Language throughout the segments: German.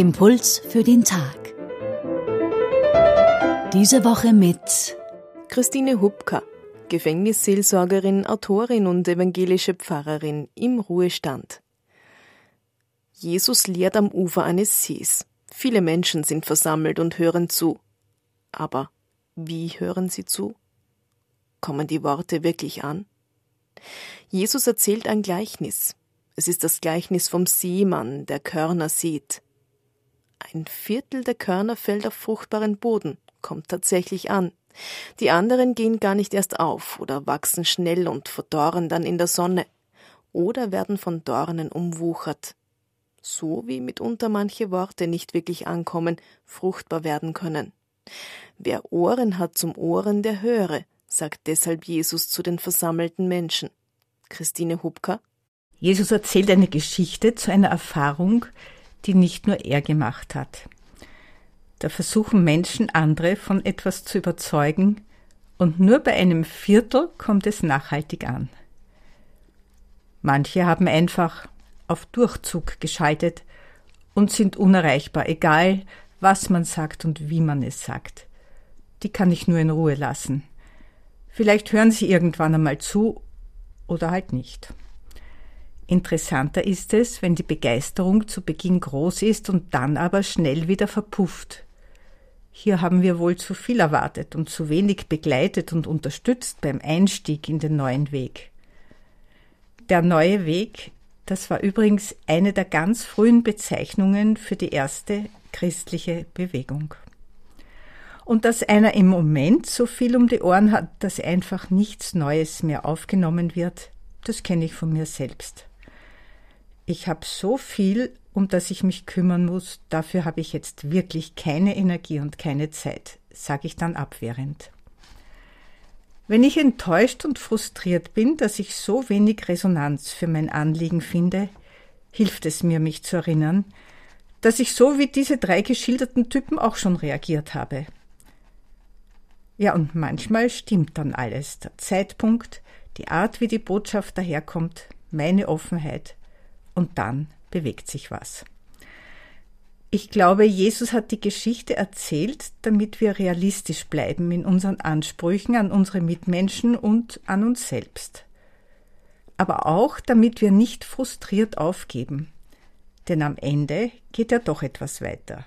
Impuls für den Tag. Diese Woche mit Christine Hubka, Gefängnisseelsorgerin, Autorin und evangelische Pfarrerin im Ruhestand. Jesus lehrt am Ufer eines Sees. Viele Menschen sind versammelt und hören zu. Aber wie hören sie zu? Kommen die Worte wirklich an? Jesus erzählt ein Gleichnis. Es ist das Gleichnis vom Seemann, der Körner sieht. Ein Viertel der Körner fällt auf fruchtbaren Boden, kommt tatsächlich an. Die anderen gehen gar nicht erst auf oder wachsen schnell und verdorren dann in der Sonne oder werden von Dornen umwuchert. So wie mitunter manche Worte nicht wirklich ankommen, fruchtbar werden können. Wer Ohren hat zum Ohren, der höre, sagt deshalb Jesus zu den versammelten Menschen. Christine Hubka. Jesus erzählt eine Geschichte zu einer Erfahrung, die nicht nur er gemacht hat. Da versuchen Menschen andere von etwas zu überzeugen, und nur bei einem Viertel kommt es nachhaltig an. Manche haben einfach auf Durchzug geschaltet und sind unerreichbar, egal was man sagt und wie man es sagt. Die kann ich nur in Ruhe lassen. Vielleicht hören sie irgendwann einmal zu oder halt nicht. Interessanter ist es, wenn die Begeisterung zu Beginn groß ist und dann aber schnell wieder verpufft. Hier haben wir wohl zu viel erwartet und zu wenig begleitet und unterstützt beim Einstieg in den neuen Weg. Der neue Weg, das war übrigens eine der ganz frühen Bezeichnungen für die erste christliche Bewegung. Und dass einer im Moment so viel um die Ohren hat, dass einfach nichts Neues mehr aufgenommen wird, das kenne ich von mir selbst ich habe so viel, um das ich mich kümmern muss, dafür habe ich jetzt wirklich keine Energie und keine Zeit, sage ich dann abwehrend. Wenn ich enttäuscht und frustriert bin, dass ich so wenig Resonanz für mein Anliegen finde, hilft es mir, mich zu erinnern, dass ich so wie diese drei geschilderten Typen auch schon reagiert habe. Ja, und manchmal stimmt dann alles, der Zeitpunkt, die Art, wie die Botschaft daherkommt, meine Offenheit, und dann bewegt sich was. Ich glaube, Jesus hat die Geschichte erzählt, damit wir realistisch bleiben in unseren Ansprüchen an unsere Mitmenschen und an uns selbst. Aber auch, damit wir nicht frustriert aufgeben. Denn am Ende geht ja doch etwas weiter.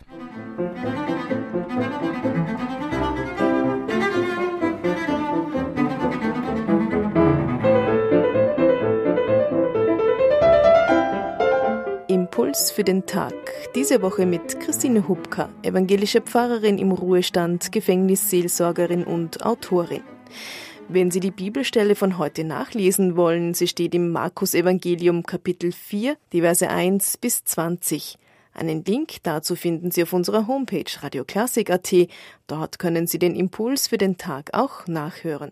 Impuls für den Tag. Diese Woche mit Christine Hubka, evangelische Pfarrerin im Ruhestand, Gefängnisseelsorgerin und Autorin. Wenn Sie die Bibelstelle von heute nachlesen wollen, sie steht im Markus Evangelium Kapitel 4, die Verse 1 bis 20. Einen Link dazu finden Sie auf unserer Homepage radioklassik.at. Dort können Sie den Impuls für den Tag auch nachhören.